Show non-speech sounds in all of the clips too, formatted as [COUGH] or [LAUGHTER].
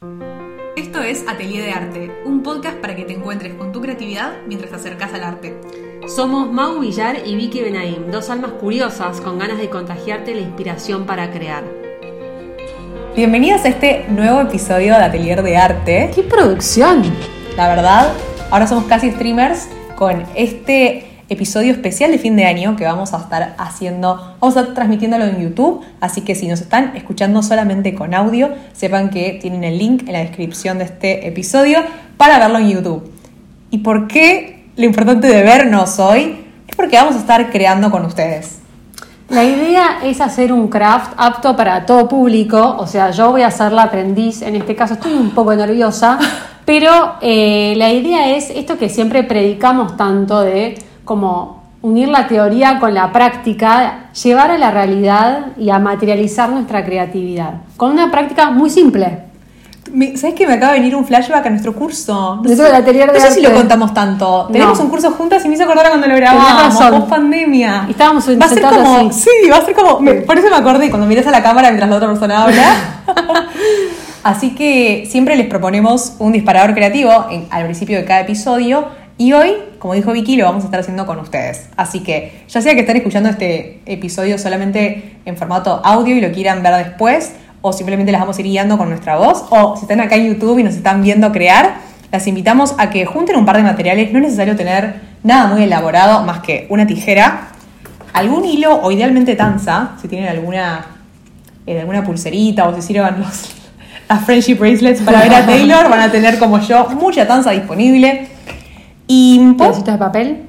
Esto es Atelier de Arte, un podcast para que te encuentres con tu creatividad mientras te acercas al arte. Somos Mau Villar y Vicky Benaim, dos almas curiosas con ganas de contagiarte la inspiración para crear. Bienvenidos a este nuevo episodio de Atelier de Arte. ¡Qué producción! La verdad, ahora somos casi streamers con este episodio especial de fin de año que vamos a estar haciendo, vamos a estar transmitiéndolo en YouTube, así que si nos están escuchando solamente con audio, sepan que tienen el link en la descripción de este episodio para verlo en YouTube. ¿Y por qué lo importante de vernos hoy? Es porque vamos a estar creando con ustedes. La idea es hacer un craft apto para todo público, o sea, yo voy a ser la aprendiz, en este caso estoy un poco nerviosa, [LAUGHS] pero eh, la idea es esto que siempre predicamos tanto de como unir la teoría con la práctica, llevar a la realidad y a materializar nuestra creatividad, con una práctica muy simple. ¿Sabes que me acaba de venir un flashback a nuestro curso? No, sé, no sé si lo contamos tanto. Tenemos un curso juntas y me hizo acordar cuando lo grabamos, post pandemia. Y estábamos va a ser como, Sí, va a ser como. por eso me acordé cuando miras a la cámara mientras la otra persona habla. [LAUGHS] así que siempre les proponemos un disparador creativo al principio de cada episodio y hoy, como dijo Vicky, lo vamos a estar haciendo con ustedes. Así que, ya sea que estén escuchando este episodio solamente en formato audio y lo quieran ver después, o simplemente las vamos a ir guiando con nuestra voz, o si están acá en YouTube y nos están viendo crear, las invitamos a que junten un par de materiales. No es necesario tener nada muy elaborado, más que una tijera, algún hilo, o idealmente tanza, si tienen alguna, eh, alguna pulserita o si sirvan los, [LAUGHS] las friendship bracelets para ver a [LAUGHS] Taylor, van a tener como yo mucha tanza disponible y ¿Pedacitos de papel?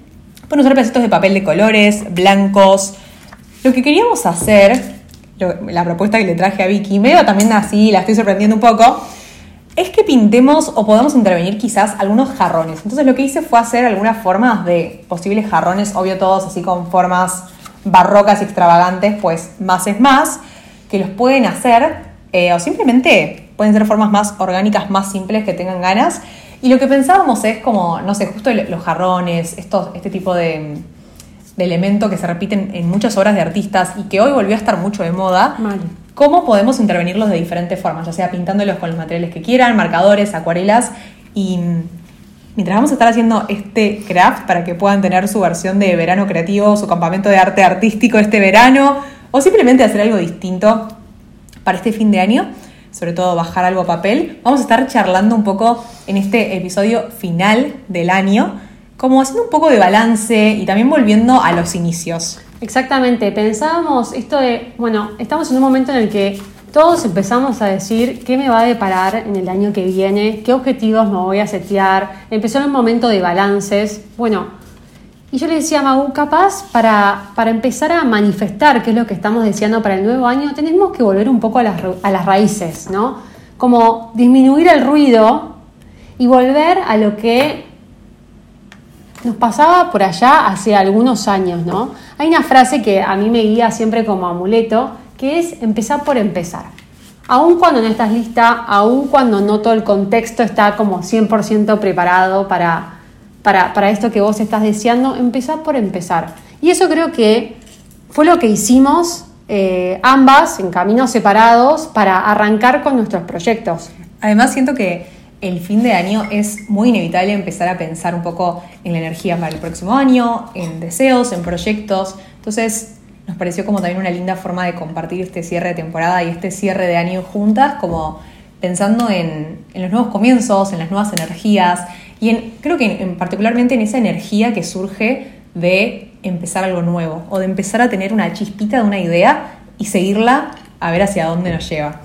Pueden usar pedacitos de papel de colores, blancos. Lo que queríamos hacer, la propuesta que le traje a Vicky, medio también así, la estoy sorprendiendo un poco, es que pintemos o podamos intervenir quizás algunos jarrones. Entonces lo que hice fue hacer algunas formas de posibles jarrones, obvio todos así con formas barrocas y extravagantes, pues más es más, que los pueden hacer eh, o simplemente pueden ser formas más orgánicas, más simples que tengan ganas. Y lo que pensábamos es como, no sé, justo los jarrones, estos, este tipo de, de elemento que se repiten en muchas obras de artistas y que hoy volvió a estar mucho de moda. ¿Cómo podemos intervenirlos de diferentes formas? Ya sea pintándolos con los materiales que quieran, marcadores, acuarelas. Y mientras vamos a estar haciendo este craft para que puedan tener su versión de verano creativo, su campamento de arte artístico este verano, o simplemente hacer algo distinto para este fin de año, sobre todo bajar algo a papel, vamos a estar charlando un poco en este episodio final del año, como haciendo un poco de balance y también volviendo a los inicios. Exactamente, pensábamos esto de, bueno, estamos en un momento en el que todos empezamos a decir qué me va a deparar en el año que viene, qué objetivos me voy a setear, empezó en un momento de balances, bueno, y yo le decía a Magu, capaz para, para, empezar a manifestar qué es lo que estamos deseando para el nuevo año, tenemos que volver un poco a las, a las raíces, ¿no? Como disminuir el ruido y volver a lo que nos pasaba por allá hace algunos años, ¿no? Hay una frase que a mí me guía siempre como amuleto, que es empezar por empezar. Aun cuando no estás lista, aun cuando no todo el contexto está como 100% preparado para para, esto que vos estás deseando, empezar por empezar. Y eso creo que fue lo que hicimos eh, ambas en caminos separados para arrancar con nuestros proyectos. Además siento que el fin de año es muy inevitable empezar a pensar un poco en la energía para el próximo año, en deseos, en proyectos. Entonces nos pareció como también una linda forma de compartir este cierre de temporada y este cierre de año juntas, como pensando en, en los nuevos comienzos, en las nuevas energías, y creo que en, particularmente en esa energía que surge de empezar algo nuevo o de empezar a tener una chispita de una idea y seguirla a ver hacia dónde nos lleva.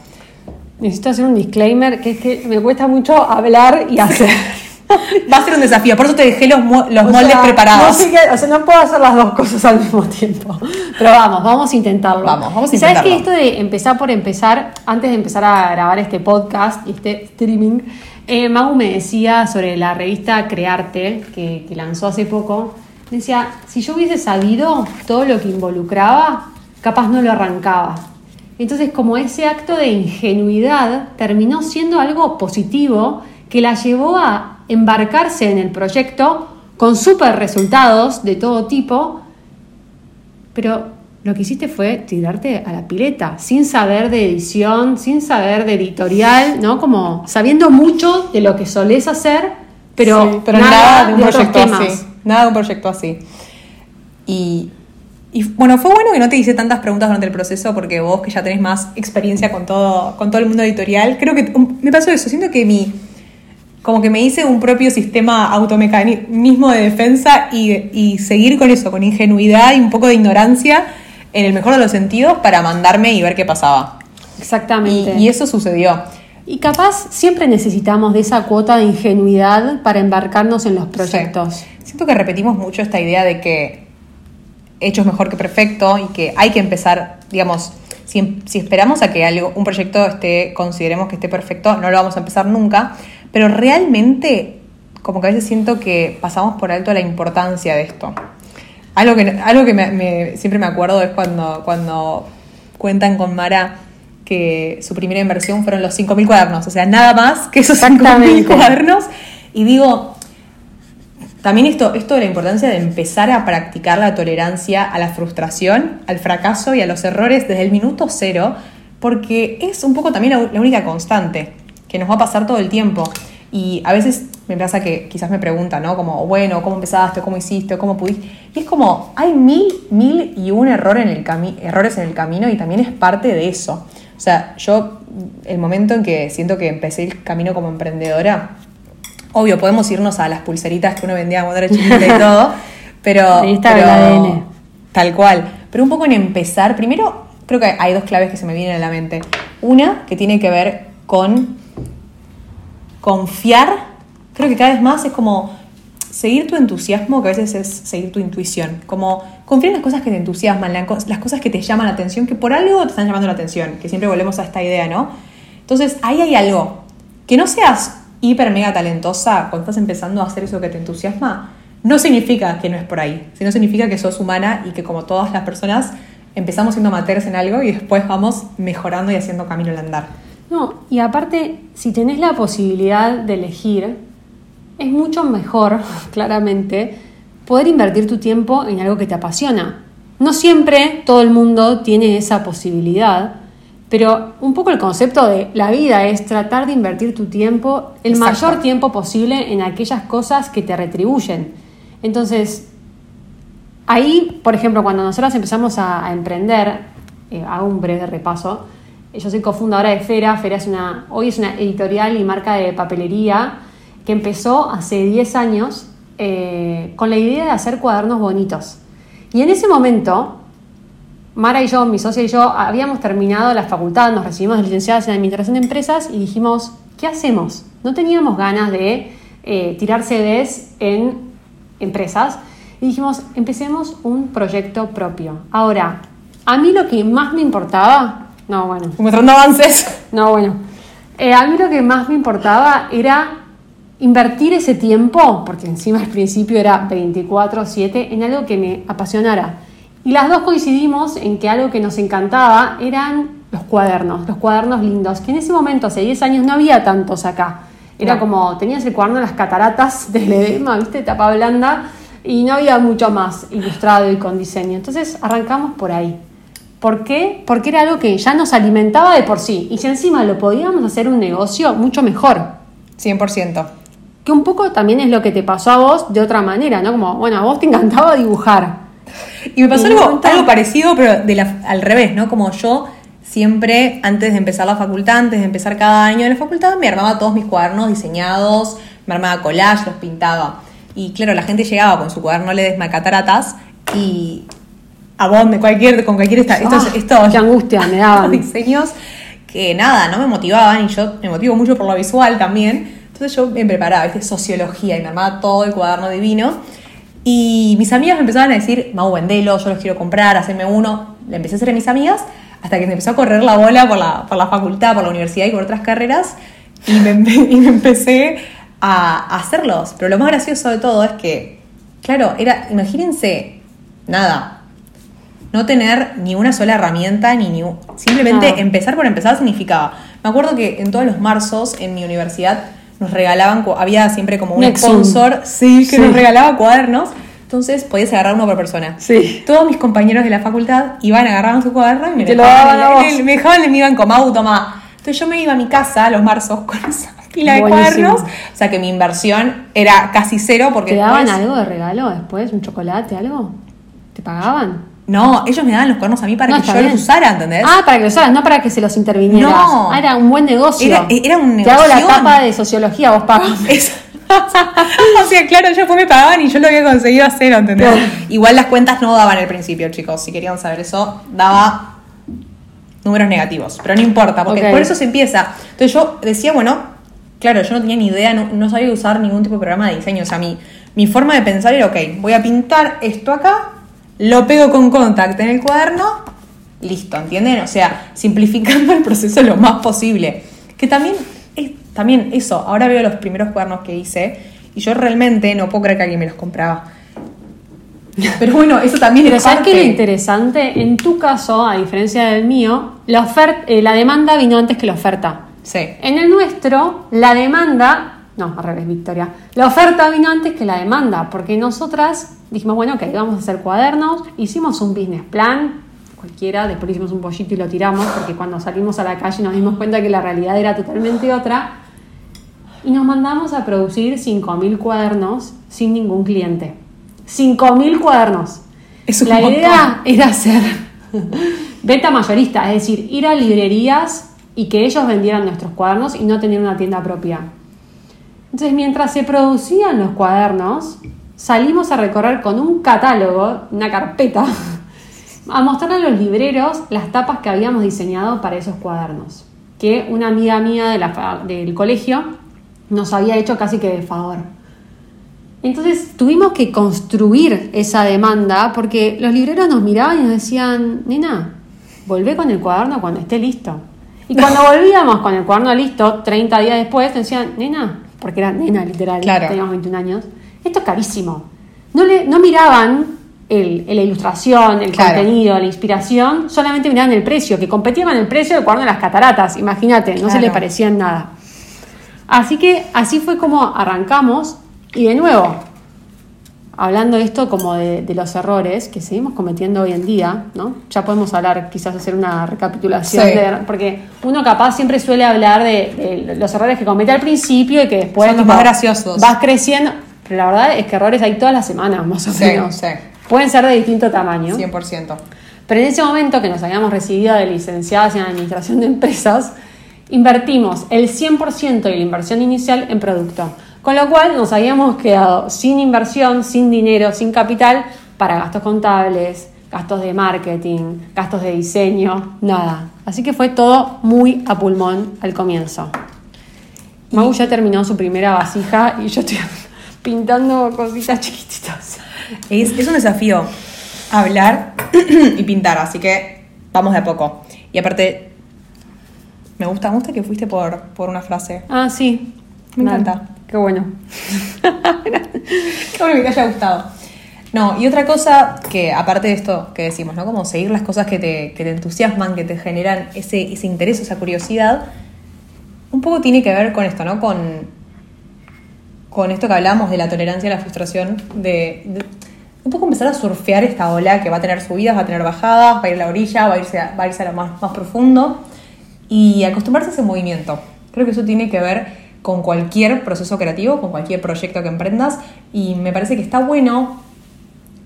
Necesito hacer un disclaimer, que es que me cuesta mucho hablar y hacer. [LAUGHS] Va a ser un desafío, por eso te dejé los, los moldes preparados. No, o sea, no puedo hacer las dos cosas al mismo tiempo. Pero vamos, vamos a intentarlo. Vamos, vamos a intentarlo. ¿Sabes que esto de empezar por empezar, antes de empezar a grabar este podcast y este streaming, eh, Mau me decía sobre la revista Crearte, que, lanzó hace poco, decía, si yo hubiese sabido todo lo que involucraba, capaz no lo arrancaba. Entonces, como ese acto de ingenuidad terminó siendo algo positivo que la llevó a embarcarse en el proyecto con súper resultados de todo tipo, pero lo que hiciste fue tirarte a la pileta, sin saber de edición, sin saber de editorial, ¿no? Como sabiendo mucho de lo que solés hacer, pero, Sí, pero nada, de un proyecto así. Nada de un proyecto así. Y, y, bueno, fue bueno que no te hice tantas preguntas durante el proceso porque vos que ya tenés más experiencia con todo, con todo el mundo editorial, creo que um, me pasó eso. Siento que mi como que me hice un propio sistema automecanismo de defensa y, y seguir con eso, con ingenuidad y un poco de ignorancia en el mejor de los sentidos para mandarme y ver qué pasaba. Y, Exactamente. y eso sucedió. Y capaz siempre necesitamos de esa cuota de ingenuidad para embarcarnos en los proyectos. Sí. Siento que repetimos mucho esta idea de que hecho es mejor que perfecto y que hay que empezar, digamos, si, si esperamos a que algo, un proyecto esté, consideremos que esté perfecto, no lo vamos a empezar nunca, pero realmente como que a veces siento que pasamos por alto la importancia de esto. Algo que, algo que me- me- siempre me acuerdo es cuando, cuando cuentan con Mara que su primera inversión fueron los 5.000 cuadernos, o sea, nada más que esos 5.000 Exactamente. cuadernos. Y digo, también esto, esto de la importancia de empezar a practicar la tolerancia a la frustración, al fracaso y a los errores desde el minuto cero, porque es un poco también la, la única constante que nos va a pasar todo el tiempo. Y a veces me pasa que quizás me preguntan, ¿no? Como, bueno, ¿cómo empezaste? ¿Cómo hiciste? ¿Cómo pudiste? Y es como, hay mil, mil y un error en el cami- errores en el camino y también es parte de eso. O sea, yo, el momento en que siento que empecé el camino como emprendedora, Obvio, podemos irnos a las pulseritas que uno vendía cuando era chiquita y [LAUGHS] todo, pero, Ahí está pero- ADN. tal cual. Pero un poco en empezar, primero creo que hay dos claves que se me vienen a la mente. Una que tiene que ver con confiar, creo que cada vez más es como seguir tu entusiasmo, que a veces es seguir tu intuición, como confiar en las cosas que te entusiasman, las cosas que te llaman la atención, que por algo te están llamando la atención, que siempre volvemos a esta idea, ¿no? Entonces, ahí hay algo. Que no seas hiper mega talentosa cuando estás empezando a hacer eso que te entusiasma, no significa que no es por ahí, sino significa que sos humana y que como todas las personas empezamos siendo amateurs en algo y después vamos mejorando y haciendo camino al andar. No, y aparte, si tenés la posibilidad de elegir, es mucho mejor, [LAUGHS] claramente, poder invertir tu tiempo en algo que te apasiona. No siempre todo el mundo tiene esa posibilidad, pero un poco el concepto de la vida es tratar de invertir tu tiempo, el Exacto. mayor tiempo posible, en aquellas cosas que te retribuyen. Entonces, Ahí, por ejemplo, cuando nosotros empezamos a, a emprender, eh, hago un breve repaso. eh, Yo soy cofundadora de Fera. Fera es una, hoy es una editorial y marca de papelería que empezó hace 10 años eh, con la idea de hacer cuadernos bonitos. Y en ese momento, Mara y yo, mi socia y yo, habíamos terminado la facultad, nos recibimos licenciadas en Administración de Empresas y dijimos, ¿qué hacemos? No teníamos ganas de eh, tirar CDs en empresas y dijimos, empecemos un proyecto propio. Ahora, a mí lo que más me importaba, no, bueno, Mostrando avances. no, bueno. Eh, a mí lo que más me importaba era invertir ese tiempo, porque encima al principio era 24/7, en algo que me apasionara. Y las dos coincidimos en que algo que nos encantaba eran los cuadernos, los cuadernos lindos, que en ese momento, hace 10 años, no había tantos acá. Era No. como, tenías el cuaderno de las cataratas del edema, ¿viste? Tapa blanda, y no había mucho más ilustrado y con diseño. Entonces arrancamos por ahí. ¿Por qué? Porque era algo que ya nos alimentaba de por sí. Y si encima lo podíamos hacer un negocio, mucho mejor. 100%. Que un poco también es lo que te pasó a vos de otra manera, ¿no? Como, bueno, a vos te encantaba dibujar. Y me pasó Y algo, algo parecido, pero de la- al revés, ¿no? Como yo siempre, antes de empezar la facultad, antes de empezar cada año en la facultad, me armaba todos mis cuadernos diseñados, me armaba collage, los pintaba. Y claro, la gente llegaba con su cuaderno Ledesma Cataratas y a vos, de cualquier, con cualquier esta- estos, Ah, estos qué angustia me daban. [LAUGHS] diseños que nada, no me motivaban y yo me motivo mucho por lo visual también. Entonces yo me preparaba, ¿viste? Sociología y me armaba todo el cuaderno divino. Y mis amigas me empezaban a decir, Mau, vendelo, yo los quiero comprar, hacerme uno. Le empecé a hacer a mis amigas hasta que me empezó a correr la bola por la, por la facultad, por la universidad y por otras carreras. Y me, [LAUGHS] y me empecé a, hacerlos. Pero lo más gracioso de todo es que, claro, era, imagínense, nada, no tener ni una sola herramienta, ni, ni simplemente empezar por empezar significaba. Me acuerdo que en todos los marzos en mi universidad nos regalaban, había siempre como un Nexum. sponsor, sí, que Sí. nos regalaba cuadernos. Entonces podías agarrar uno por persona. Sí. Todos mis compañeros de la facultad iban, agarraban su cuaderno y me, Te lo daban a me dejaban en mi banco, Mau, toma. Entonces yo me iba a mi casa los marzos con esa pila de cuadernos. O sea que mi inversión era casi cero porque ¿Te daban después- algo de regalo después? ¿Un chocolate, algo? ¿Te pagaban? No, ellos me daban los cuadernos a mí para No, que yo bien. los usara, ¿entendés? Ah, para que los hagas, no para que se los intervinieras. No. Ah, era un buen negocio. Era- era un Te hago la tapa de sociología, vos pagas. [LAUGHS] [LAUGHS] O sea, claro, ellos después me pagaban y yo lo había conseguido a cero, ¿entendés? Claro. Igual las cuentas no daban al principio, chicos. Si querían saber eso, daba números negativos. Pero no importa, porque por eso se empieza. Entonces yo decía, bueno, claro, yo no tenía ni idea, no, no sabía usar ningún tipo de programa de diseño. O sea, mi, mi forma de pensar era, ok, voy a pintar esto acá, lo pego con contact en el cuaderno, listo, ¿entienden? O sea, simplificando el proceso lo más posible. Que también, es, también eso, ahora veo los primeros cuadernos que hice y yo realmente no puedo creer que alguien me los compraba. Pero bueno, eso también Pero es ¿sabes parte. qué es lo interesante? En tu caso, a diferencia del mío, la, oferta, la demanda vino antes que la oferta. Sí. En el nuestro, la demanda, no, al revés, Victoria, la oferta vino antes que la demanda, porque nosotras dijimos, bueno, ok, vamos a hacer cuadernos, hicimos un business plan, cualquiera, después hicimos un pollito y lo tiramos, porque cuando salimos a la calle nos dimos cuenta que la realidad era totalmente otra, y nos mandamos a producir 5.000 cuadernos sin ningún cliente. 5.000 cuadernos. Es la montón. idea era hacer [LAUGHS] venta mayorista, es decir, ir a librerías y que ellos vendieran nuestros cuadernos y no tener una tienda propia. Entonces, mientras se producían los cuadernos, salimos a recorrer con un catálogo, una carpeta, [LAUGHS] a mostrarle a los libreros las tapas que habíamos diseñado para esos cuadernos, que una amiga mía de la del colegio nos había hecho casi que de favor. Entonces tuvimos que construir esa demanda porque los libreros nos miraban y nos decían, nena, volvé con el cuaderno cuando esté listo. Y cuando [LAUGHS] volvíamos con el cuaderno listo, 30 días después, nos decían, nena, porque era nena literal, Claro. teníamos 21 años, esto es carísimo. No, le, no miraban el, la ilustración, el Claro. contenido, la inspiración, solamente miraban el precio, que competía con el precio del cuaderno de las cataratas, imagínate, no se Claro. le parecía en nada. Así que así fue como arrancamos y de nuevo, hablando de esto como de, de los errores que seguimos cometiendo hoy en día, ¿no? Ya podemos hablar, quizás hacer una recapitulación, Sí. de- porque uno capaz siempre suele hablar de, de los errores que comete al principio y que después Son los más graciosos. vas creciendo, pero la verdad es que errores hay todas las semanas, más o Sí, menos. sí. Pueden ser de distinto tamaño. 100%. Pero en ese momento que nos habíamos recibido de licenciadas en administración de empresas, invertimos el 100% de la inversión inicial en producto. Con lo cual nos habíamos quedado sin inversión, sin dinero, sin capital para gastos contables, gastos de marketing, gastos de diseño, nada. Así que fue todo muy a pulmón al comienzo. Mau ya terminó su primera vasija y yo estoy [LAUGHS] pintando cositas chiquititas. Es, es un desafío hablar [CLEARS THROAT] y pintar, así que vamos de a poco. Y aparte, me gusta, me gusta que fuiste por, por una frase. Ah, sí. Me encanta. Qué bueno. [LAUGHS] Qué bueno que te haya gustado. No, y otra cosa que, aparte de esto que decimos, ¿no? Como seguir las cosas que te, que te entusiasman, que te generan ese, ese interés, esa curiosidad, un poco tiene que ver con esto, ¿no? Con, con esto que hablamos de la tolerancia a la frustración, de, de un poco empezar a surfear esta ola que va a tener subidas, va a tener bajadas, va a ir a la orilla, va a irse a, va a, irse a lo más, más profundo y acostumbrarse a ese movimiento. Creo que eso tiene que ver con cualquier proceso creativo, con cualquier proyecto que emprendas y me parece que está bueno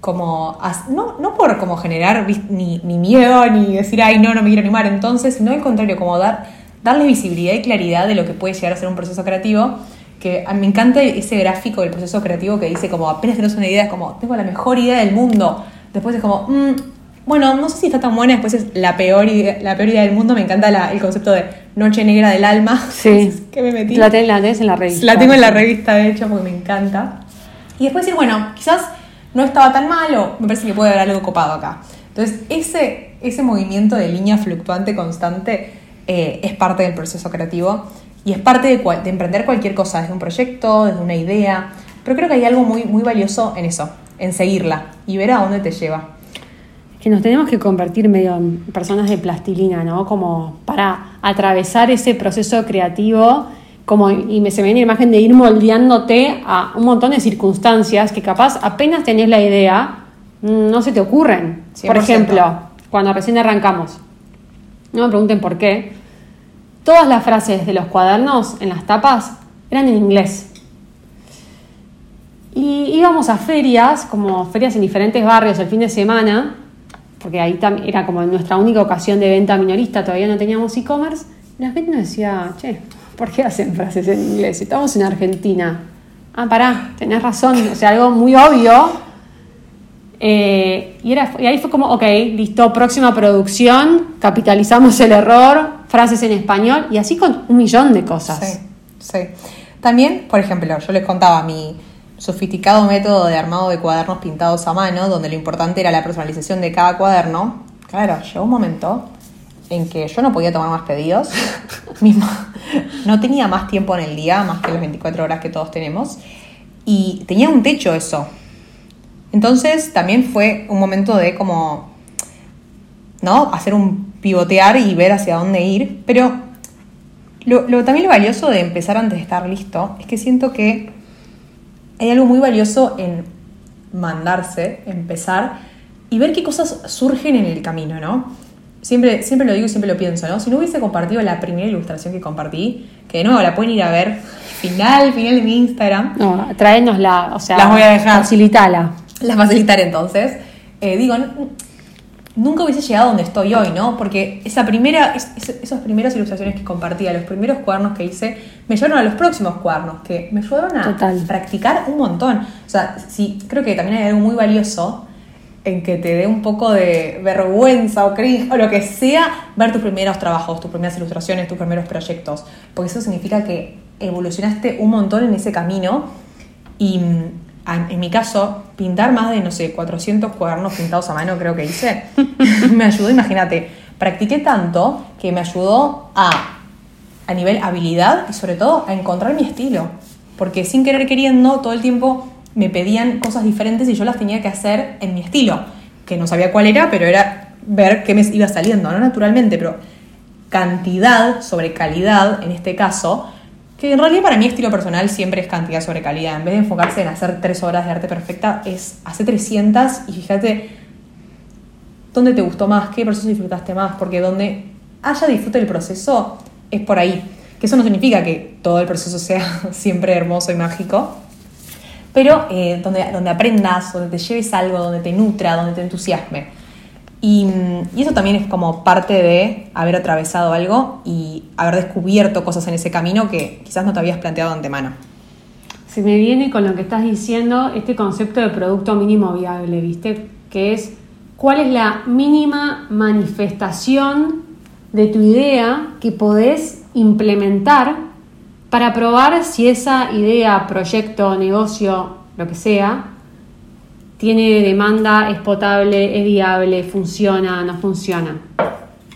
como, no, no por como generar ni, ni miedo, ni decir, ay, no, no me quiero animar entonces, sino al contrario, como dar, darle visibilidad y claridad de lo que puede llegar a ser un proceso creativo, que me encanta ese gráfico del proceso creativo que dice como, apenas tenés una idea, es como, tengo la mejor idea del mundo, después es como, "Mm, bueno, no sé si está tan buena, después es la peor idea, la peor idea del mundo, me encanta la- el concepto de noche negra del alma, Sí. [LAUGHS] que me metí. La, ten- la tenés en la revista. La tengo en la revista, de hecho, porque me encanta. Y después decir, bueno, quizás no estaba tan mal o me parece que puede haber algo copado acá. Entonces, ese, ese movimiento de línea fluctuante constante eh, es parte del proceso creativo y es parte de, cual- de emprender cualquier cosa, desde un proyecto, desde una idea. Pero creo que hay algo muy, muy valioso en eso, en seguirla y ver a dónde te lleva. Que nos tenemos que convertir medio en personas de plastilina, ¿no? Como para atravesar ese proceso creativo, como, y me, se me viene la imagen de ir moldeándote a un montón de circunstancias que capaz apenas tenés la idea, mm, no se te ocurren. Por 100%. ejemplo, cuando recién arrancamos, no me pregunten por qué, todas las frases de los cuadernos en las tapas eran en inglés. Y íbamos a ferias, como ferias en diferentes barrios el fin de semana, porque ahí era como nuestra única ocasión de venta minorista, todavía no teníamos e-commerce. La gente nos decía, che, ¿por qué hacen frases en inglés? Estamos en Argentina. Ah, pará, tenés razón, o sea, algo muy obvio. Eh, y, era, y ahí fue como, ok, listo, próxima producción, capitalizamos el error, frases en español, y así con un millón de cosas. Sí, sí. También, por ejemplo, yo les contaba mi sofisticado método de armado de cuadernos pintados a mano, donde lo importante era la personalización de cada cuaderno. Claro, llegó un momento en que yo no podía tomar más pedidos. [LAUGHS] Mismo, no tenía más tiempo en el día, más que las 24 horas que todos tenemos. Y tenía un techo eso. Entonces también fue un momento de como, ¿no? Hacer un pivotear y ver hacia dónde ir. Pero lo, lo- también lo valioso de empezar antes de estar listo es que siento que hay algo muy valioso en mandarse, empezar y ver qué cosas surgen en el camino, ¿no? Siempre, siempre lo digo y siempre lo pienso, ¿no? Si no hubiese compartido la primera ilustración que compartí, que de nuevo la pueden ir a ver, [LAUGHS] final, final de mi Instagram, No, tráenosla, o sea, Las voy a dejar. facilitala. la facilitaré entonces. Eh, digo, nunca hubiese llegado donde estoy hoy, ¿no? Porque esa primera, es- es- esas primeras ilustraciones que compartía, los primeros cuadernos que hice, me llevaron a los próximos cuadernos, que me ayudaron a Total. practicar un montón. O sea, sí, creo que también hay algo muy valioso en que te dé un poco de vergüenza o cringe o lo que sea ver tus primeros trabajos, tus primeras ilustraciones, tus primeros proyectos, porque eso significa que evolucionaste un montón en ese camino y a- en mi caso, pintar más de, no sé, 400 cuadernos pintados a mano creo que hice, [LAUGHS] [LAUGHS] me ayudó, imagínate, practiqué tanto que me ayudó a, a nivel habilidad y sobre todo a encontrar mi estilo, porque sin querer queriendo todo el tiempo me pedían cosas diferentes y yo las tenía que hacer en mi estilo, que no sabía cuál era, pero era ver qué me iba saliendo, no naturalmente, pero cantidad sobre calidad en este caso, que en realidad para mí estilo personal siempre es cantidad sobre calidad. En vez de enfocarse en hacer tres obras de arte perfecta, es hacer 300 y fíjate dónde te gustó más, qué proceso disfrutaste más, porque donde haya disfrute del proceso es por ahí. Que eso no significa que todo el proceso sea [LAUGHS] siempre hermoso y mágico, pero eh, donde, donde aprendas, donde te lleves algo, donde te nutra, donde te entusiasme. Y, eso también es como parte de haber atravesado algo y haber descubierto cosas en ese camino que quizás no te habías planteado de antemano. Se me viene con lo que estás diciendo este concepto de producto mínimo viable, ¿viste? Que es cuál es la mínima manifestación de tu idea que podés implementar para probar si esa idea, proyecto, negocio, lo que sea, tiene demanda, es potable, es viable, funciona, no funciona.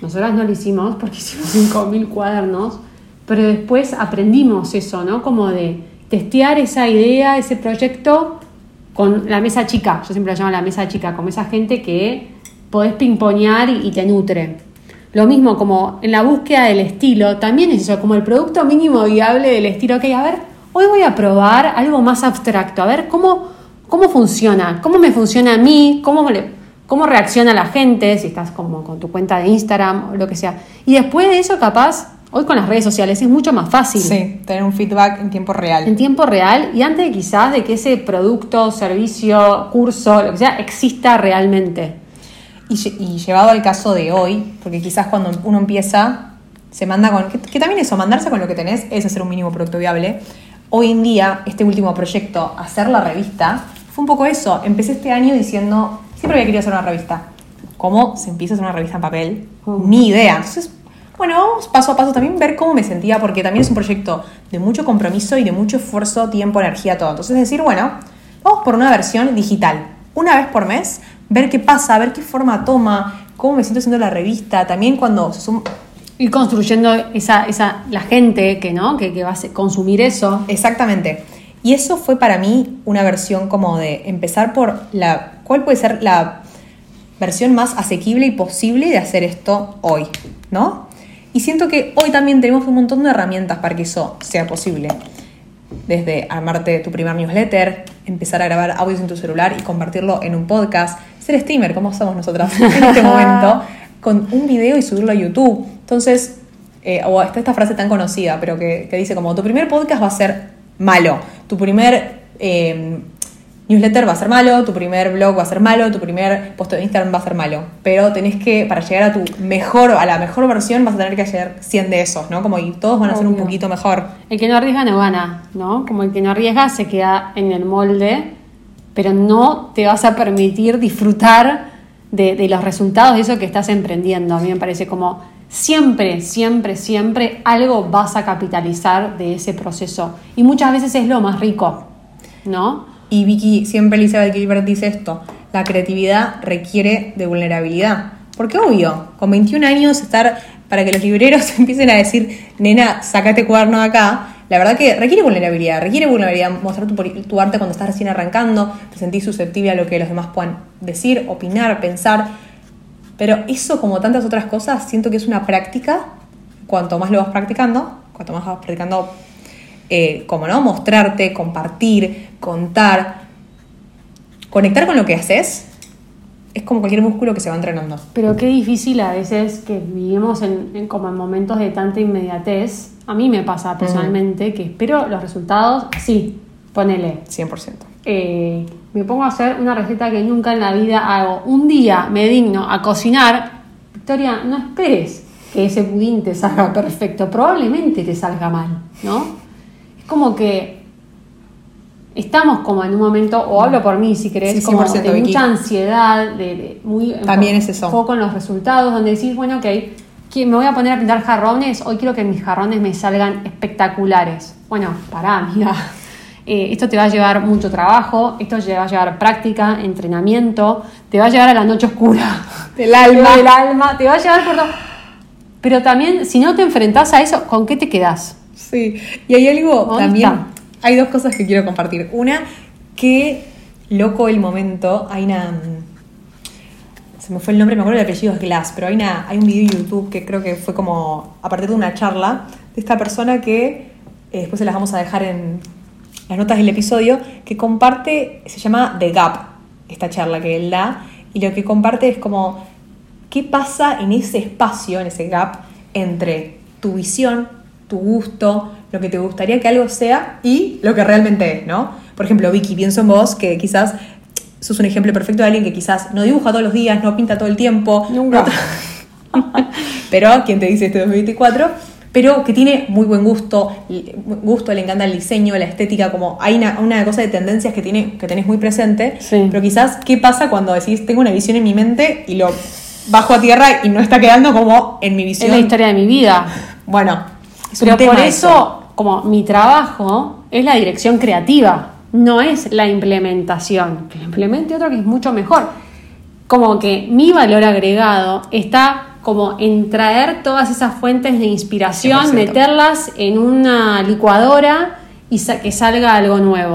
Nosotras no lo hicimos porque [LAUGHS] hicimos 5.000 cuadernos, pero después aprendimos eso, ¿no? Como de testear esa idea, ese proyecto con la mesa chica. Yo siempre la llamo la mesa chica, como esa gente que podés pimponear y, te nutre. Lo mismo como en la búsqueda del estilo, también es eso, como el producto mínimo viable del estilo. Ok, a ver, hoy voy a probar algo más abstracto, a ver cómo, cómo funciona, cómo me funciona a mí, cómo, le- cómo reacciona la gente, si estás como con tu cuenta de Instagram o lo que sea. Y después de eso, capaz, hoy con las redes sociales es mucho más fácil. Sí, tener un feedback en tiempo real. En tiempo real y antes de quizás de que ese producto, servicio, curso, lo que sea, exista realmente. Y llevado al caso de hoy, porque quizás cuando uno empieza, se manda con. Que, que también eso, mandarse con lo que tenés es hacer un mínimo producto viable. Hoy en día, este último proyecto, hacer la revista, fue un poco eso. Empecé este año diciendo, siempre había querido hacer una revista. ¿Cómo se empieza a hacer una revista en papel? Mm. Ni idea. Entonces, bueno, vamos paso a paso también ver cómo me sentía, porque también es un proyecto de mucho compromiso y de mucho esfuerzo, tiempo, energía, todo. Entonces, decir, bueno, vamos por una versión digital. Una vez por mes, ver qué pasa, ver qué forma toma, cómo me siento haciendo la revista. También cuando Ir construyendo esa, esa, la gente que, ¿no? que, que va a consumir eso. Exactamente. Y eso fue para mí una versión como de empezar por la. ¿Cuál puede ser la versión más asequible y posible de hacer esto hoy? ¿No? Y siento que hoy también tenemos un montón de herramientas para que eso sea posible. Desde armarte tu primer newsletter, empezar a grabar audios en tu celular y convertirlo en un podcast, ser streamer, como somos nosotras en este [LAUGHS] momento, con un video y subirlo a YouTube. Entonces, eh, o está esta frase tan conocida, pero que, que dice como tu primer podcast va a ser malo, tu primer eh, newsletter va a ser malo, tu primer blog va a ser malo, tu primer post de Instagram va a ser malo. Pero tenés que, para llegar a tu mejor, a la mejor versión, vas a tener que hacer 100 de esos, ¿no? Como y todos van a ser un poquito mejor. El que no arriesga no gana, ¿no? Como el que no arriesga se queda en el molde, pero no te vas a permitir disfrutar de, de los resultados de eso que estás emprendiendo. A mí me parece como siempre, siempre, siempre algo vas a capitalizar de ese proceso. Y muchas veces es lo más rico, ¿no? Y Vicky, siempre Elizabeth Gilbert dice esto, la creatividad requiere de vulnerabilidad. Porque obvio, con 21 años estar para que los libreros [LAUGHS] empiecen a decir, nena, sacate cuaderno de acá, la verdad que requiere vulnerabilidad, requiere vulnerabilidad mostrar tu, tu arte cuando estás recién arrancando, te sentís susceptible a lo que los demás puedan decir, opinar, pensar. Pero eso, como tantas otras cosas, siento que es una práctica. Cuanto más lo vas practicando, cuanto más vas practicando, eh, como no, mostrarte, compartir, contar, conectar con lo que haces, es como cualquier músculo que se va entrenando. Pero qué difícil a veces que vivimos en, en como en momentos de tanta inmediatez. A mí me pasa personalmente que espero los resultados así, ponele. 100%. Eh, me pongo a hacer una receta que nunca en la vida hago. Un día me digno a cocinar. Victoria, no esperes que ese pudín te salga perfecto. Probablemente te salga mal, ¿no? Es como que estamos como en un momento, o hablo por mí si querés, Sí, como 100% de Vicky. mucha ansiedad, de, de muy También es eso. foco en los resultados, donde decís, bueno, ok, que me voy a poner a pintar jarrones, hoy quiero que mis jarrones me salgan espectaculares. Bueno, pará, amiga. Eh, esto te va a llevar mucho trabajo, esto te va a llevar práctica, entrenamiento, te va a llevar a la noche oscura [LAUGHS] Del alma. del alma, te va a llevar por todo. Pero también, si no te enfrentás a eso, ¿con qué te quedás? Sí, y hay algo ¿Dónde también. está? Hay dos cosas que quiero compartir. Una, que loco el momento. Hay una. Se me fue el nombre, me acuerdo el apellido es Glass, pero hay, una, hay un video en YouTube que creo que fue como a partir de una charla de esta persona que eh, después se las vamos a dejar en las notas del episodio, que comparte, se llama The Gap, esta charla que él da, y lo que comparte es como qué pasa en ese espacio, en ese gap, entre tu visión, tu gusto, lo que te gustaría que algo sea y lo que realmente es, ¿no? Por ejemplo, Vicky, pienso en vos que quizás sos un ejemplo perfecto de alguien que quizás no dibuja todos los días, no pinta todo el tiempo. Nunca. no [LAUGHS] pero, ¿quién te dice este 2024? Pero que tiene muy buen gusto, gusto, le encanta el diseño, la estética, como hay una, una cosa de tendencias que, tiene, que tenés muy presente, Sí. pero quizás, ¿qué pasa cuando decís, tengo una visión en mi mente y lo bajo a tierra y no está quedando como en mi Es visión? la historia de mi vida. Bueno, es un Pero tema por eso, como mi trabajo es la dirección creativa, no es la implementación. Que implemente otro que es mucho mejor. Como que mi valor agregado está como en traer todas esas fuentes de inspiración, 100%. meterlas en una licuadora y sa- que salga algo nuevo.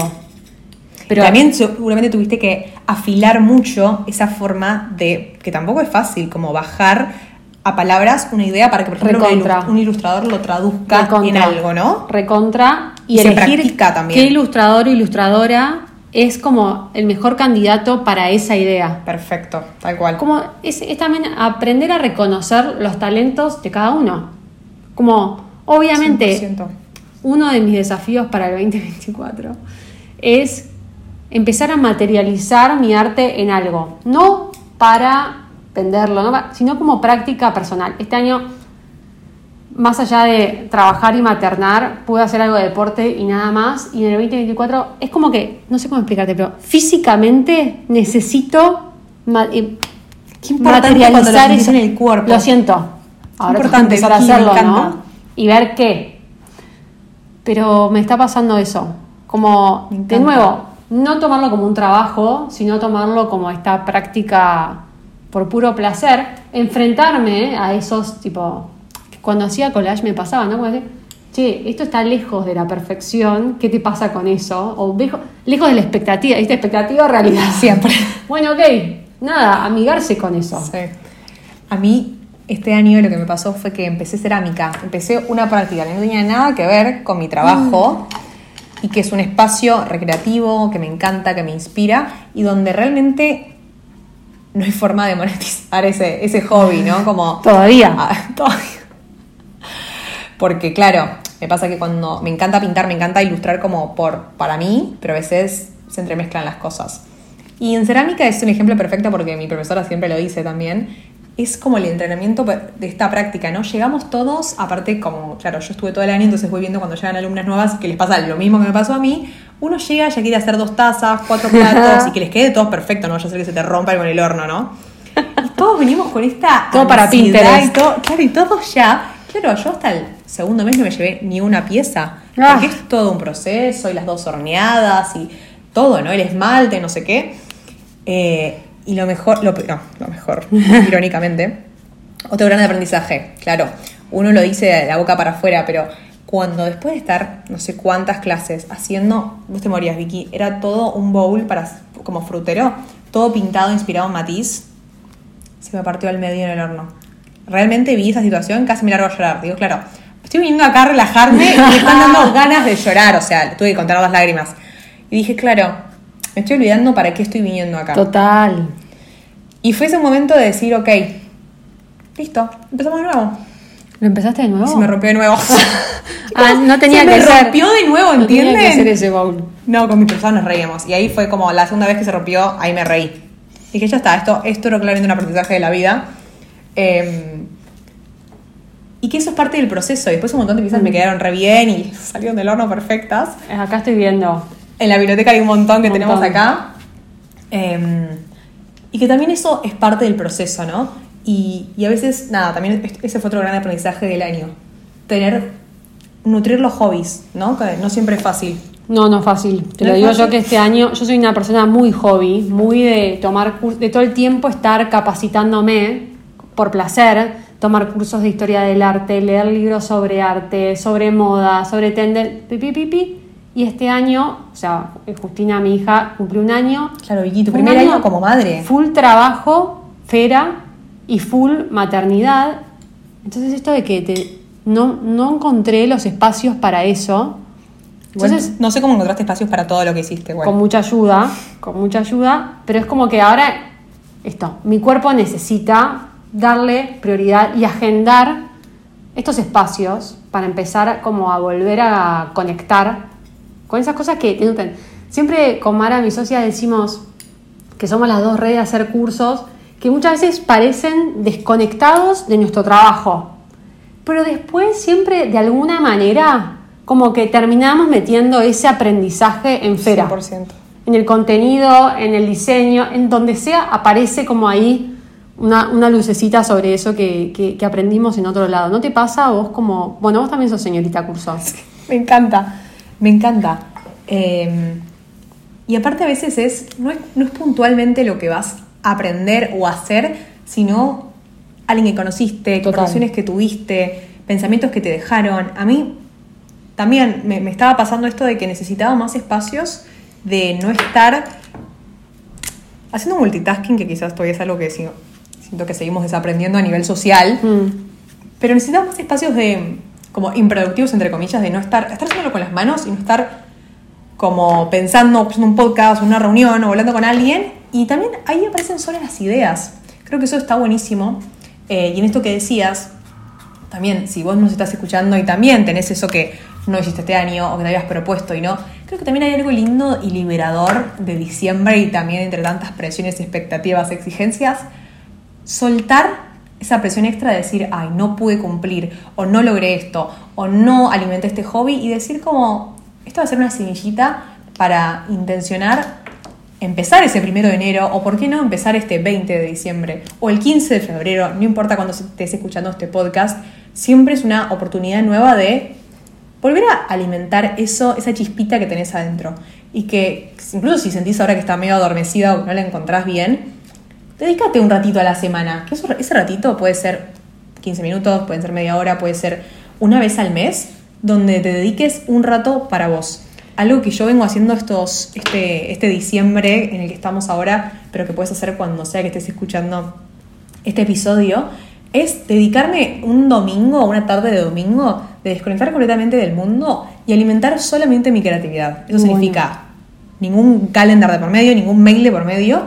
Pero también seguramente tuviste que afilar mucho esa forma de, que tampoco es fácil, como bajar a palabras una idea para que, por ejemplo, un Recontra. un ilustrador lo traduzca en algo, ¿no? Recontra. Y, Y se elegir practica también. qué ilustrador o ilustradora es como el mejor candidato para esa idea. Perfecto, tal cual. Como es, es también aprender a reconocer los talentos de cada uno. Como, obviamente, 100%. uno de mis desafíos para el 2024 es empezar a materializar mi arte en algo. No para venderlo, no sino como práctica personal. Este año, más allá de trabajar y maternar, pude hacer algo de deporte y nada más. Y en el 2024 es como que, no sé cómo explicarte, pero físicamente necesito eh, Qué lo sentís en el cuerpo. Lo siento. Ahora importante, empezar a hacerlo. ¿no? Y ver qué. Pero me está pasando eso. Como, de nuevo, no tomarlo como un trabajo, sino tomarlo como esta práctica por puro placer. Enfrentarme a esos, tipo, cuando hacía collage me pasaba, ¿no? Como decir, che, esto está lejos de la perfección, ¿qué te pasa con eso? O vejo- lejos de la expectativa, ¿viste? Expectativa, realidad. [LAUGHS] Siempre. Bueno, ok, nada, amigarse con eso. Sí. A mí este año lo que me pasó fue que empecé cerámica. Empecé una práctica que no tenía nada que ver con mi trabajo y que es un espacio recreativo que me encanta, que me inspira y donde realmente no hay forma de monetizar ese, ese hobby, ¿no? Como Todavía. Ah, [LAUGHS] todavía. Porque claro, me pasa que cuando me encanta pintar, me encanta ilustrar como por para mí, pero a veces se entremezclan las cosas. Y en cerámica es un ejemplo perfecto porque mi profesora siempre lo dice también. Es como el entrenamiento de esta práctica, ¿no? Llegamos todos, aparte como, claro, yo estuve todo el año, entonces voy viendo cuando llegan alumnas nuevas que les pasa lo mismo que me pasó a mí. Uno llega, ya quiere hacer dos tazas, cuatro platos y que les quede todo perfecto, no vaya a ser que se te rompa con el horno, ¿no? Y todos venimos con esta Todo para Pinterest. y todo, claro, y todos ya. Claro, yo hasta el segundo mes no me llevé ni una pieza. Ah. Porque es todo un proceso y las dos horneadas y todo, ¿no? El esmalte, no sé qué. Eh, y lo mejor, lo, no, lo mejor, [LAUGHS] irónicamente, otro gran aprendizaje, claro, uno lo dice de la boca para afuera, pero cuando después de estar no sé cuántas clases haciendo, vos te morías, Vicky, era todo un bowl para como frutero, todo pintado, inspirado en matiz, se me partió al medio en el horno. Realmente vi esa situación, casi me largo a llorar. Digo, claro, estoy viniendo acá a relajarme y me están dando [LAUGHS] ganas de llorar, o sea, tuve que contar las lágrimas. Y dije, claro, me estoy olvidando para qué estoy viniendo acá. Total. Y fue ese momento de decir, ok, listo, empezamos de nuevo. ¿Lo empezaste de nuevo? Y se me rompió de nuevo. [LAUGHS] [LAUGHS] Ah, no tenía se que me ser. rompió de nuevo, No tenía que hacer ese bowl. No, con mi profesor nos reíamos. Y ahí fue como la segunda vez que se rompió, ahí me reí. Dije, ya está, esto, esto era claramente un aprendizaje de la vida. Eh, y que eso es parte del proceso. Y después un montón de piezas me quedaron re bien y [LAUGHS] salieron del horno perfectas. Acá estoy viendo. En la biblioteca hay un montón que Un tenemos montón. acá. Eh, y que también eso es parte del proceso, ¿no? Y, y a veces, nada, también es- ese fue otro gran aprendizaje del año. Tener, nutrir los hobbies, ¿no? Que no siempre es fácil. No, no es fácil. Te ¿No lo digo fácil? yo que este año, yo soy una persona muy hobby, muy de tomar cursos, de todo el tiempo estar capacitándome por placer, tomar cursos de historia del arte, leer libros sobre arte, sobre moda, sobre tender, pipi, pipi. Y este año, o sea, Justina, mi hija, cumplió un año. Claro, Vicky, tu primer año, como madre. Full trabajo, fera y full maternidad. Entonces esto de que te, no, no encontré los espacios para eso. Entonces, no sé cómo encontraste espacios para todo lo que hiciste, igual. con mucha ayuda, con mucha ayuda, pero es como que ahora esto, mi cuerpo necesita darle prioridad y agendar estos espacios para empezar como a volver a conectar con esas cosas que. Siempre con Mara, mi socia, decimos que somos las dos redes de hacer cursos que muchas veces parecen desconectados de nuestro trabajo, pero después siempre de alguna manera como que terminamos metiendo ese aprendizaje en Fera. 100%. En el contenido, en el diseño, en donde sea, aparece como ahí una, una lucecita sobre eso que, que- que aprendimos en otro lado. ¿No te pasa a vos como, bueno, vos también sos señorita curso? [LAUGHS] Me encanta, me encanta. Eh, y aparte a veces es no, es, no es puntualmente lo que vas a aprender o a hacer, sino alguien que conociste, conversaciones que tuviste, pensamientos que te dejaron. A mí también me, me estaba pasando esto de que necesitaba más espacios de no estar haciendo multitasking, que quizás todavía es algo que sigo- siento que seguimos desaprendiendo a nivel social. Mm, Pero necesitamos espacios de como improductivos entre comillas, de no estar, estar haciéndolo con las manos y no estar como pensando en un podcast, una reunión o hablando con alguien. Y también ahí aparecen solas las ideas. Creo que eso está buenísimo. Eh, y en esto que decías, también si vos nos estás escuchando y también tenés eso que no hiciste este año o que te habías propuesto y no, creo que también hay algo lindo y liberador de diciembre y también entre tantas presiones, expectativas, exigencias, soltar esa presión extra de decir, ay, no pude cumplir, o no logré esto, o no alimenté este hobby, y decir como, esto va a ser una semillita para intencionar empezar ese primero de enero, o por qué no empezar este 20 de diciembre, o el 15 de febrero, no importa cuando estés escuchando este podcast, siempre es una oportunidad nueva de volver a alimentar eso, esa chispita que tenés adentro. Y que incluso si sentís ahora que está medio adormecida o que no la encontrás bien, dedícate un ratito a la semana. Que eso- ese ratito puede ser 15 minutos, puede ser media hora, puede ser una vez al mes, donde te dediques un rato para vos. Algo que yo vengo haciendo estos, este, este diciembre en el que estamos ahora, pero que puedes hacer cuando sea que estés escuchando este episodio, es dedicarme un domingo, una tarde de domingo, de desconectar completamente del mundo y alimentar solamente mi creatividad. Eso Bueno. significa ningún calendar de por medio, ningún mail de por medio,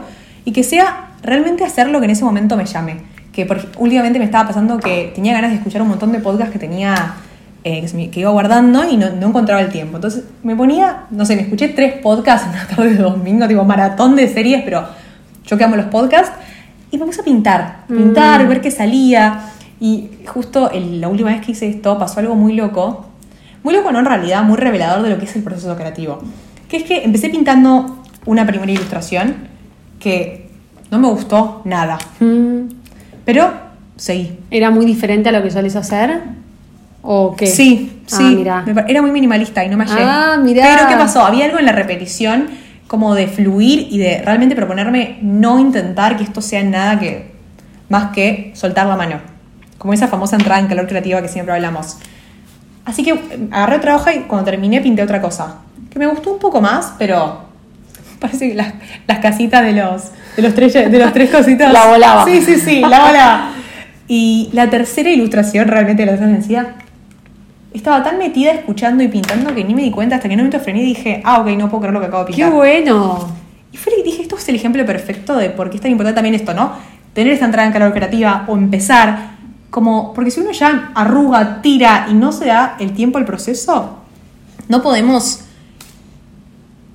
y que sea realmente hacer lo que en ese momento me llame. Que por, últimamente me estaba pasando que tenía ganas de escuchar un montón de podcasts que tenía, eh, que, se me- que iba guardando y no, no encontraba el tiempo. Entonces me ponía, no sé, me escuché tres podcasts en una tarde de domingo, tipo maratón de series, pero yo que amo los podcasts, y me puse a pintar, pintar, ver qué salía. Y justo el- la última vez que hice esto pasó algo muy loco. Muy loco, no en realidad, muy revelador de lo que es el proceso creativo. Que es que empecé pintando una primera ilustración que no me gustó nada. Mm, Pero seguí. ¿Era muy diferente a lo que solés hacer? ¿O qué? Sí, Ah, sí. era muy minimalista y no me hallé. Ah, mirá. Pero ¿qué pasó? Había algo en la repetición como de fluir y de realmente proponerme no intentar que esto sea nada que más que soltar la mano. Como esa famosa entrada en calor creativa que siempre hablamos. Así que eh, agarré otra hoja y cuando terminé pinté otra cosa. Que me gustó un poco más, pero [LAUGHS] parece que las, las casitas de los, de los tres de los tres cositas. La volaba. Sí, sí, sí, la volaba. Y la tercera ilustración, realmente la tercera decía, estaba tan metida escuchando y pintando que ni me di cuenta hasta que un momento frené y dije, ah, ok, no puedo creer lo que acabo de ¡Qué pintar. bueno! Y fue y dije, esto es el ejemplo perfecto de por qué es tan importante también esto, ¿no? Tener esta entrada en calor creativa o empezar, como, porque si uno ya arruga, tira y no se da el tiempo al proceso, no podemos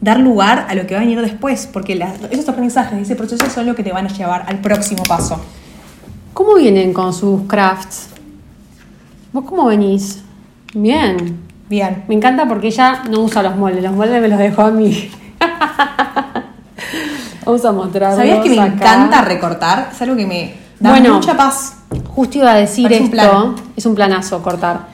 dar lugar a lo que va a venir después, porque esos aprendizajes de ese proceso son lo que te van a llevar al próximo paso. ¿Cómo vienen con sus crafts? ¿Vos cómo venís? Bien. Bien. Me encanta porque ella no usa los moldes, los moldes me los dejó a mí. [LAUGHS] Vamos a mostrarlos ¿Sabías que me acá. encanta recortar? Es algo que me da Bueno. mucha paz. Justo iba a decir un esto, plan. es un planazo cortar.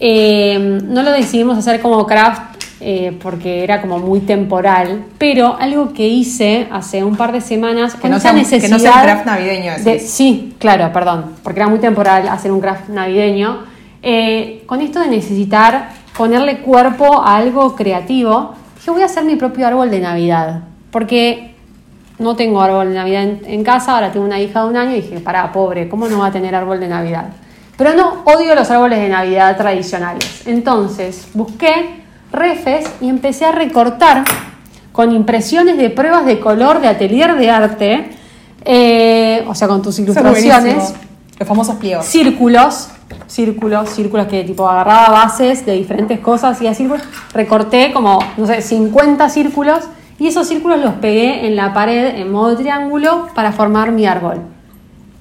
Eh, no lo decidimos hacer como craft eh, porque era como muy temporal, pero algo que hice hace un par de semanas Que con no esa sea un- que necesidad no sea un craft navideño, de- sí, claro, perdón, porque era muy temporal hacer un craft navideño. Eh, con esto de necesitar ponerle cuerpo a algo creativo, dije voy a hacer mi propio árbol de Navidad, porque no tengo árbol de Navidad en, en casa, ahora tengo una hija de un año y dije, pará, pobre, ¿cómo no va a tener árbol de Navidad? Pero no odio los árboles de Navidad tradicionales. Entonces busqué refes y empecé a recortar con impresiones de pruebas de color de atelier de arte, eh, o sea, con tus ilustraciones. Los famosos pliegos. círculos, círculos, círculos que tipo agarraba bases de diferentes cosas y así pues, recorté como, no sé, 50 círculos y esos círculos los pegué en la pared en modo triángulo para formar mi árbol.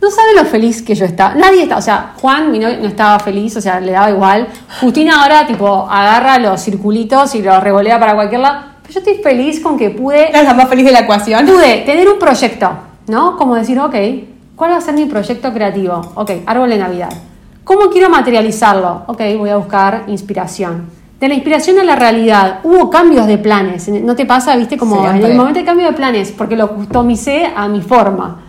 No sabe lo feliz que yo estaba. Nadie está, o sea, Juan, mi novio, no estaba feliz, o sea, le daba igual. Justina ahora, tipo, agarra los circulitos y los revolea para cualquier lado. Pero yo estoy feliz con que pude Eres la más feliz de la ecuación. pude tener un proyecto, ¿no? Como decir, ok, ¿cuál va a ser mi proyecto creativo? Ok, árbol de Navidad. ¿Cómo quiero materializarlo? Ok, voy a buscar inspiración. De la inspiración a la realidad, hubo cambios de planes. ¿No te pasa, viste, como en el momento de cambio de planes? Porque lo customicé a mi forma.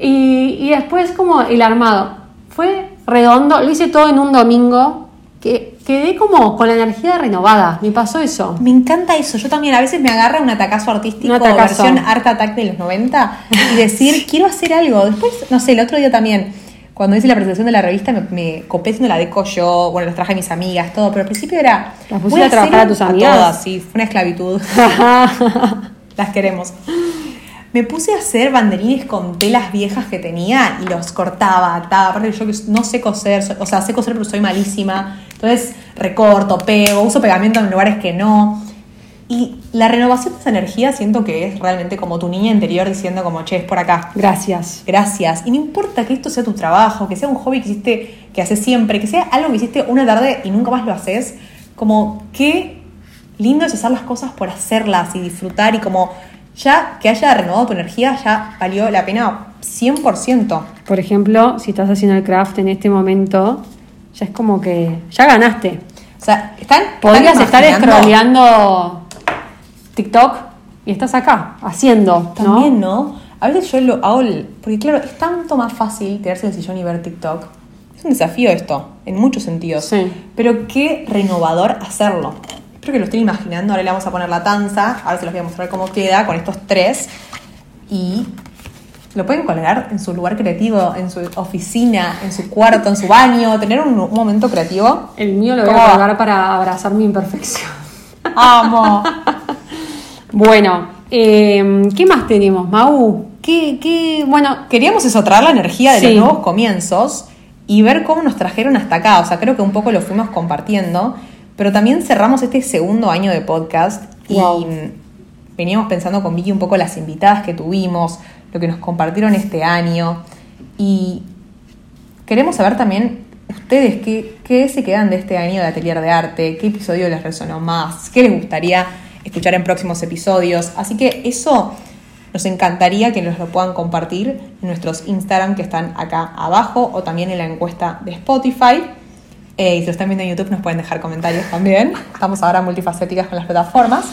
Y, y después como el armado. Fue redondo, lo hice todo en un domingo, que quedé como con la energía renovada. Me pasó eso. Me encanta eso. Yo también a veces me agarra un atacazo artístico, Un atacazo. versión Art Attack de los 90, y decir, [LAUGHS] quiero hacer algo. Después, no sé, el otro día también, cuando hice la presentación de la revista, me, me copé haciendo la deco yo, bueno, las traje a mis amigas, todo, pero al principio era... ¿Las pusiste a trabajar a tus amigas? todas, sí, fue una esclavitud. [LAUGHS] Las queremos. Me puse a hacer banderines con telas viejas que tenía y los cortaba, ataba. Aparte que yo no sé coser, o sea, sé coser pero soy malísima. Entonces recorto, pego, uso pegamento en lugares que no. Y la renovación de esa energía siento que es realmente como tu niña interior diciendo como, che, es por acá. Gracias. Gracias. Y no importa que esto sea tu trabajo, que sea un hobby que hiciste, que haces siempre, que sea algo que hiciste una tarde y nunca más lo haces, como qué lindo es hacer las cosas por hacerlas y disfrutar y como ya que haya renovado tu energía, ya valió la pena 100%. Por ejemplo, si estás haciendo el craft en este momento, ya es como que ya ganaste. O sea, están... Podrías estar scrolleando TikTok y estás acá, haciendo, ¿no? También, ¿no? A veces yo lo hago, porque claro, es tanto más fácil tirarse en el sillón y ver TikTok. Es un desafío esto, en muchos sentidos. Sí. Pero qué renovador hacerlo. Espero que lo estén imaginando. Ahora le vamos a poner la tanza. Ahora se los voy a mostrar cómo queda con estos tres. Y lo pueden colgar en su lugar creativo, en su oficina, en su cuarto, en su baño, tener un, un momento creativo. El mío lo voy ¿Cómo a va? colgar para abrazar mi imperfección. Amo. [LAUGHS] Bueno, eh, ¿qué más tenemos, Mau? ¿Qué, qué, bueno, Queríamos eso, traer la energía de Sí. los nuevos comienzos y ver cómo nos trajeron hasta acá. O sea, creo que un poco lo fuimos compartiendo, pero también cerramos este segundo año de podcast y veníamos pensando con Vicky un poco las invitadas que tuvimos, lo que nos compartieron este año y queremos saber también ustedes qué, qué se quedan de este año de Atelier de Arte, qué episodio les resonó más, qué les gustaría escuchar en próximos episodios. Así que eso nos encantaría que nos lo puedan compartir en nuestros Instagram que están acá abajo o también en la encuesta de Spotify. Eh, y si lo están viendo en YouTube nos pueden dejar comentarios también. Estamos ahora multifacéticas con las plataformas.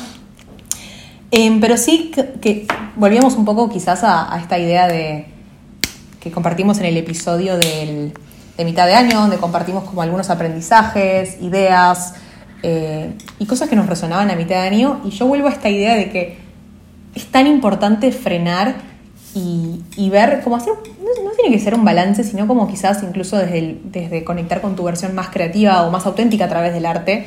Em, pero sí que, volvíamos un poco quizás a, esta idea de que compartimos en el episodio de mitad de año, donde compartimos como algunos aprendizajes, ideas eh, y cosas que nos resonaban a mitad de año. Y yo vuelvo a esta idea de que es tan importante frenar y, y ver cómo hacer, no, no tiene que ser un balance, sino como quizás incluso desde, el- desde conectar con tu versión más creativa o más auténtica a través del arte.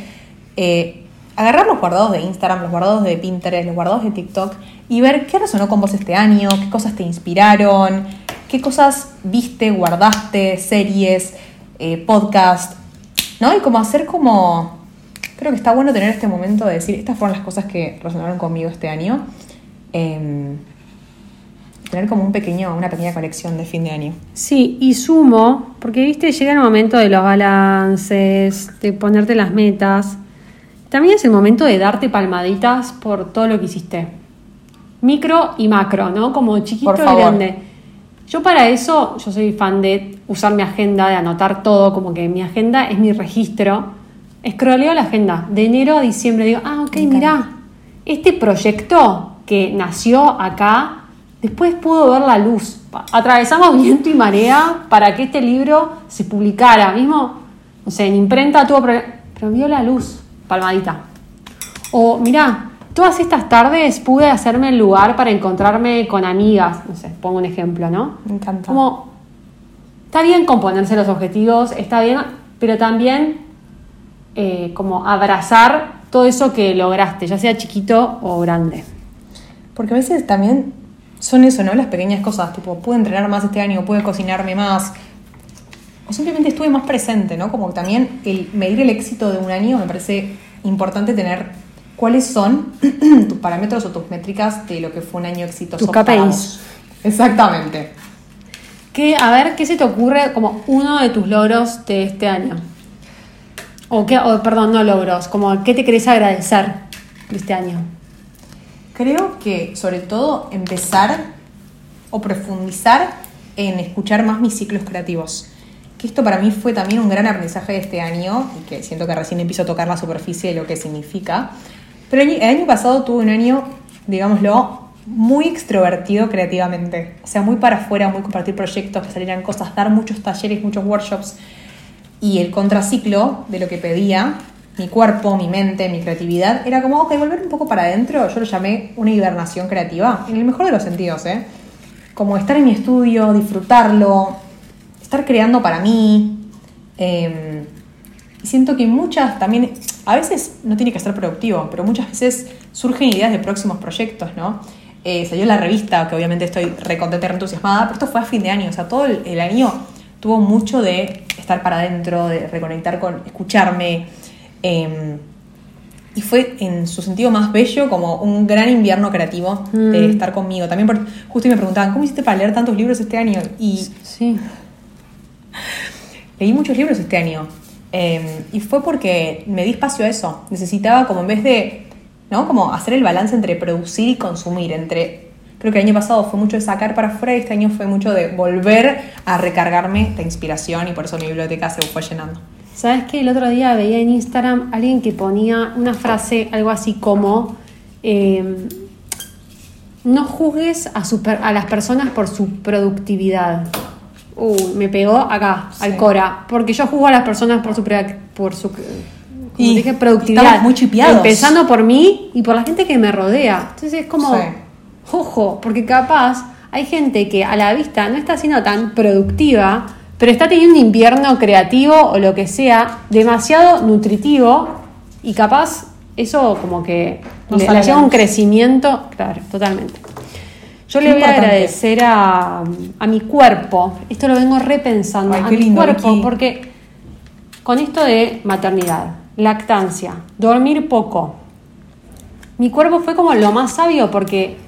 eh, agarrar los guardados de Instagram, los guardados de Pinterest, los guardados de TikTok y ver qué resonó con vos este año, qué cosas te inspiraron, qué cosas viste, guardaste, series, eh, podcast, ¿no? Y como hacer como... Creo que está bueno tener este momento de decir, estas fueron las cosas que resonaron conmigo este año. Em, tener como un pequeño, una pequeña colección de fin de año. Sí, y sumo, porque viste, llega el momento de los balances, de ponerte las metas. También es el momento de darte palmaditas por todo lo que hiciste. Micro y macro, ¿no? Como chiquito y grande. Yo para eso, yo soy fan de usar mi agenda, de anotar todo, como que mi agenda es mi registro. Escroleo la agenda de enero a diciembre, digo, ah, ok, mirá, este proyecto que nació acá, después pudo ver la luz. Atravesamos viento y marea para que este libro se publicara. Mismo, no sé, en imprenta tuvo problemas, pero vio la luz, palmadita. O mirá, todas estas tardes pude hacerme el lugar para encontrarme con amigas. No sé, pongo un ejemplo, ¿no? Me encanta. Como, está bien componerse los objetivos, está bien, pero también eh, como abrazar todo eso que lograste, ya sea chiquito o grande. Porque a veces también son eso, ¿no? Las pequeñas cosas, tipo, pude entrenar más este año, pude cocinarme más. O simplemente estuve más presente, ¿no? Como también el medir el éxito de un año me parece importante tener cuáles son [CLEARS THROAT] tus parámetros o tus métricas de lo que fue un año exitoso. Tus para KPIs. Exactamente. ¿Qué, a ver, ¿qué se te ocurre como uno de tus logros de este año? O, qué, o perdón, no logros, como qué te querés agradecer de este año. Creo que sobre todo empezar o profundizar en escuchar más mis ciclos creativos. Que esto para mí fue también un gran aprendizaje de este año y que siento que recién empiezo a tocar la superficie de lo que significa. Pero el año- pasado tuve un año, digámoslo, muy extrovertido creativamente. O sea, muy para afuera, muy compartir proyectos, que salieran cosas, dar muchos talleres, muchos workshops. Y el contraciclo de lo que pedía mi cuerpo, mi mente, mi creatividad, era como, ok, volver un poco para adentro. Yo lo llamé una hibernación creativa, en el mejor de los sentidos, ¿eh? Como estar en mi estudio, disfrutarlo, estar creando para mí. y siento que muchas también, a veces no tiene que ser productivo, pero muchas veces surgen ideas de próximos proyectos, ¿no? Eh, salió la revista, que obviamente estoy recontenta re entusiasmada, pero esto fue a fin de año, o sea, todo el, el año tuvo mucho de estar para adentro, de reconectar con, escucharme. Eh, y fue en su sentido más bello como un gran invierno creativo de Mm. estar conmigo. También por, justo me preguntaban, ¿cómo hiciste para leer tantos libros este año? Y Sí. [LAUGHS] leí muchos libros este año. eh, y fue porque me di espacio a eso. Necesitaba como en vez de, ¿no? Como hacer el balance entre producir y consumir, entre... Creo que el año pasado fue mucho de sacar para afuera y este año fue mucho de volver a recargarme de inspiración y por eso mi biblioteca se fue llenando. ¿Sabes qué? El otro día veía en Instagram alguien que ponía una frase, algo así como, eh, no juzgues a, las personas por su productividad. Uh, me pegó acá, al. Cora, porque yo juzgo a las personas por su, por su Y dije, productividad. estamos muy chipeados. Empezando por mí y por la gente que me rodea. Entonces es como, Sí. ojo, porque capaz hay gente que a la vista no está siendo tan productiva, pero está teniendo un invierno creativo o lo que sea demasiado nutritivo y capaz eso como que No le, le lleva un crecimiento, claro, totalmente. Yo Qué le voy a agradecer a, a mi cuerpo, esto lo vengo repensando, Ay, a mi lindo, cuerpo, porque con esto de maternidad, lactancia, dormir poco, mi cuerpo fue como lo más sabio porque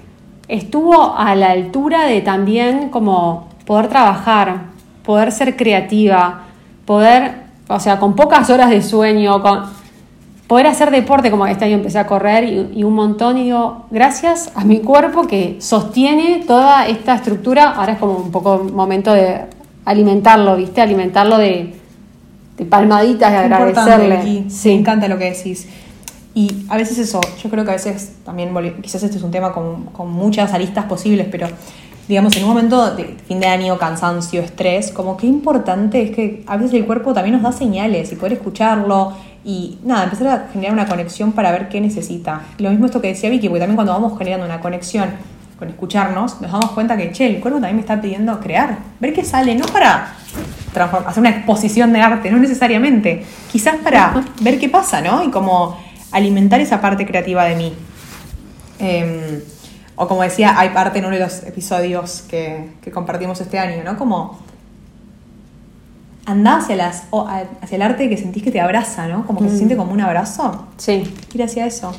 estuvo a la altura de también como poder trabajar, poder ser creativa, poder, o sea, con pocas horas de sueño, con poder hacer deporte, como este año empecé a correr y, y un montón, y digo, gracias a mi cuerpo que sostiene toda esta estructura, ahora es como un poco momento de alimentarlo, ¿viste? Alimentarlo de, de palmaditas importante, agradecerle. Vicky. Me encanta lo que decís. Y a veces eso, yo creo que a veces también, quizás este es un tema con, con muchas aristas posibles, pero digamos, en un momento de fin de año, cansancio, estrés, como qué importante es que a veces el cuerpo también nos da señales y poder escucharlo y nada, empezar a generar una conexión para ver qué necesita. Lo mismo esto que decía Vicky, porque también cuando vamos generando una conexión con escucharnos, nos damos cuenta que, che, el cuerpo también me está pidiendo crear, ver qué sale, no para hacer una exposición de arte, no necesariamente, quizás para ver qué pasa, ¿no? Y como alimentar esa parte creativa de mí. Eh, o como decía, hay parte en uno de los episodios que, que compartimos este año, ¿no? Como andá hacia, las, o hacia el arte que sentís que te abraza, ¿no? Como que se siente como un abrazo. Sí. Ir hacia eso.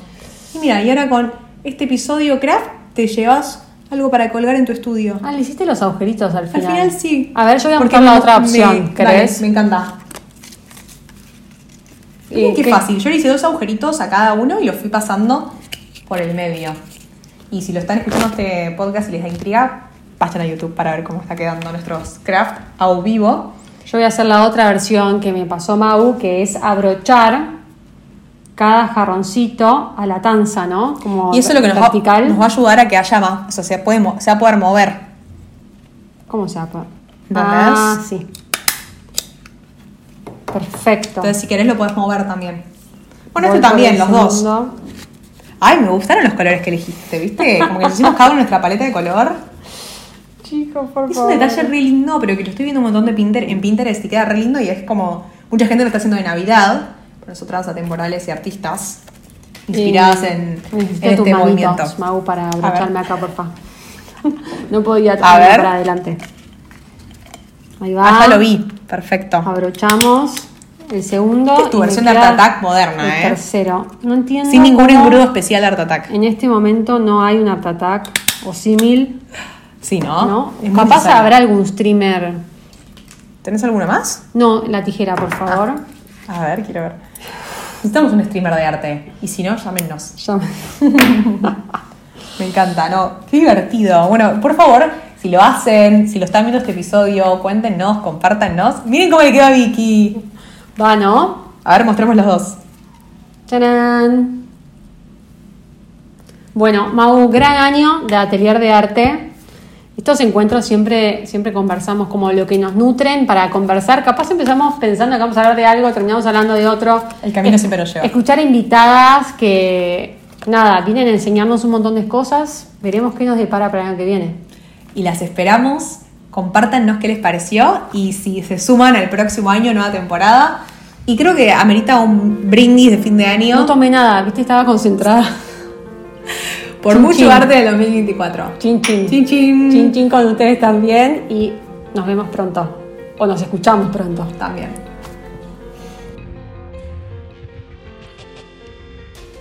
Y mira, y ahora con este episodio craft te llevas algo para colgar en tu estudio. Ah, le hiciste los agujeritos al Al final. final sí. A ver, yo voy a buscar la me- otra me- opción, dale, ¿querés? me encanta. ¿Y qué? fácil. Yo le hice dos agujeritos a cada uno y los fui pasando por el medio. Y si lo están escuchando este podcast y les da intriga, vayan a YouTube para ver cómo está quedando nuestros craft a vivo. Yo voy a hacer la otra versión que me pasó Mau, que es abrochar cada jarroncito a la tanza, ¿no? Como Y eso es lo que nos va, nos va a ayudar a que haya más, o sea, se, puede, se va a poder mover. ¿Cómo se llama? ¿Entendés? Ah, sí. Perfecto. Entonces, si querés, lo podés mover también. Bueno, Voy por también, los dos. Ay, me gustaron los colores que elegiste, ¿viste? Como que nos hicimos cada uno nuestra paleta de color. Chicos, por Es un detalle re lindo, pero que lo estoy viendo un montón de Pinter, en Pinterest y queda re lindo y es como. Mucha gente lo está haciendo de Navidad, pero nosotras atemporales y artistas inspiradas Y en, este manitos, movimiento. Mau, para abrocharme acá, por favor. [LAUGHS] no podía ver. para adelante. Ahí va. Ah, ya lo vi, perfecto. Abrochamos el segundo. Es tu versión de Art Attack moderna, el ¿eh? tercero. No entiendo. Sin ningún engrudo especial de Art Attack. En este momento no hay un Art Attack o símil, Sí, ¿no? ¿no? Es Capaz habrá algún streamer. ¿Tenés alguna más? No, la tijera, por favor. A ver, quiero ver. Necesitamos un streamer de arte. Y si no, llámenos. Ya- [LAUGHS] Me encanta, ¿no? Qué divertido. Bueno, por favor, si lo hacen, si lo están viendo este episodio, cuéntenos, compártanos. Miren cómo le quedó a Vicky. Va, ¿no? A ver, mostremos los dos. ¡Tarán! Bueno, Mau, gran año de atelier de arte. Estos encuentros siempre, siempre conversamos como lo que nos nutren para conversar. Capaz empezamos pensando que vamos a hablar de algo, terminamos hablando de otro. El camino siempre nos lleva. Escuchar invitadas que, nada, vienen a enseñarnos un montón de cosas. Veremos qué nos depara para el año que viene. Y las esperamos. Compártanos qué les pareció y si se suman al próximo año, nueva temporada. Y creo que amerita un brindis de fin de año No tomé nada, viste, estaba concentrada. por Chin, mucho chin. arte del 2024. Chin, chin. Chin, chin. Chin, chin con ustedes también. Y nos vemos pronto. O nos escuchamos pronto. También.